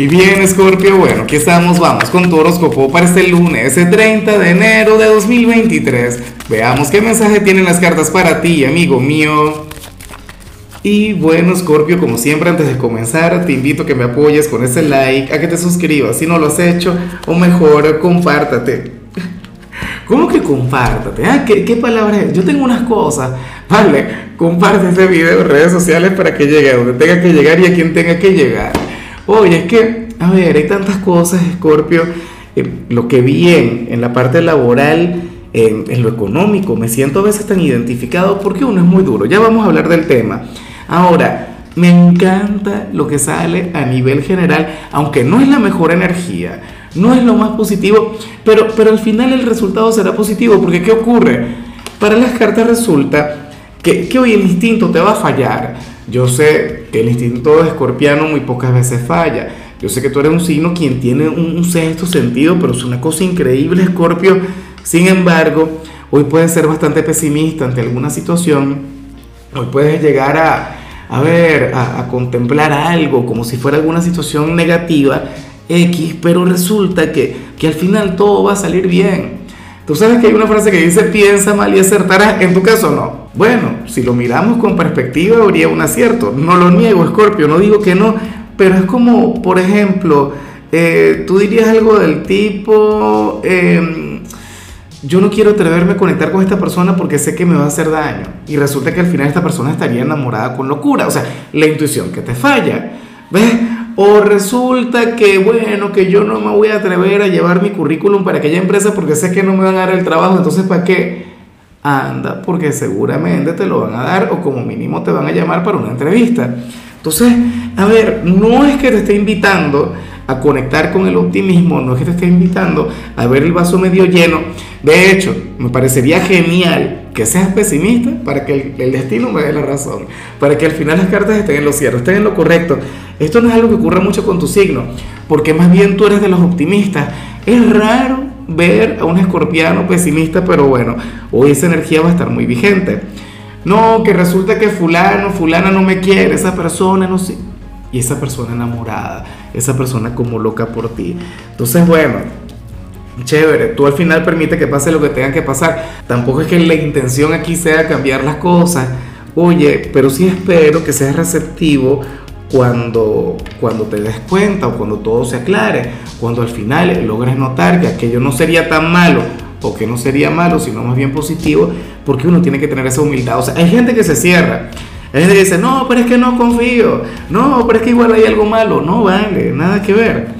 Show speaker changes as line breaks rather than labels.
Y bien, Scorpio, bueno, aquí estamos, vamos con tu horóscopo para este lunes, el 30 de enero de 2023. Veamos qué mensaje tienen las cartas para ti, amigo mío. Y bueno, Scorpio, como siempre, antes de comenzar, te invito a que me apoyes con ese like, a que te suscribas si no lo has hecho, o mejor, compártate. ¿Cómo que compártate? Ah, ¿qué, ¿Qué palabra es? Yo tengo unas cosas. Vale, comparte este video en redes sociales para que llegue a donde tenga que llegar y a quien tenga que llegar. Oye, es que, a ver, hay tantas cosas, Scorpio. Eh, lo que vi en, la parte laboral, en, lo económico, me siento a veces tan identificado porque uno es muy duro. Ya vamos a hablar del tema. Ahora, me encanta lo que sale a nivel general, aunque no es la mejor energía, no es lo más positivo, pero, pero al final el resultado será positivo, porque ¿qué ocurre? Para las cartas resulta que, que hoy el instinto te va a fallar yo sé que el instinto de escorpiano muy pocas veces falla. Yo sé que tú eres un signo quien tiene un, sexto sentido, pero es una cosa increíble, Escorpio. Sin embargo, hoy puedes ser bastante pesimista ante alguna situación. Hoy puedes llegar a, ver, a, a contemplar algo como si fuera alguna situación negativa X, pero resulta que, que al final todo va a salir bien. Tú sabes que hay una frase que dice piensa mal y acertarás, en tu caso no. Bueno, si lo miramos con perspectiva habría un acierto. No lo niego, Scorpio, no digo que no, pero es como, por ejemplo, eh, tú dirías algo del tipo, em, yo no quiero atreverme a conectar con esta persona porque sé que me va a hacer daño. Y resulta que al final esta persona estaría enamorada con locura. O sea, la intuición que te falla. ¿Ves? O resulta que, bueno, que yo no me voy a atrever a llevar mi currículum para aquella empresa porque sé que no me van a dar el trabajo, entonces ¿para qué? Anda, porque seguramente te lo van a dar o como mínimo te van a llamar para una entrevista. Entonces, a ver, no es que te esté invitando a conectar con el optimismo, no es que te esté invitando a ver el vaso medio lleno. De hecho, me parecería genial que seas pesimista para que el, destino me dé la razón, para que al final las cartas estén en lo cierto, estén en lo correcto. Esto no es algo que ocurra mucho con tu signo, porque más bien tú eres de los optimistas. Es raro ver a un escorpiano pesimista, pero bueno, hoy esa energía va a estar muy vigente. No, que resulta que fulano, fulana no me quiere, esa persona no sé. Y esa persona enamorada, esa persona como loca por ti. Entonces, bueno, chévere, tú al final permite que pase lo que tenga que pasar. Tampoco es que la intención aquí sea cambiar las cosas. Oye, pero sí espero que seas receptivo cuando, cuando te des cuenta o cuando todo se aclare, cuando al final logres notar que aquello no sería tan malo o que no sería malo, sino más bien positivo, porque uno tiene que tener esa humildad. O sea, hay gente que se cierra, hay gente que dice, no, pero es que no confío, no, pero es que igual hay algo malo, no vale, nada que ver.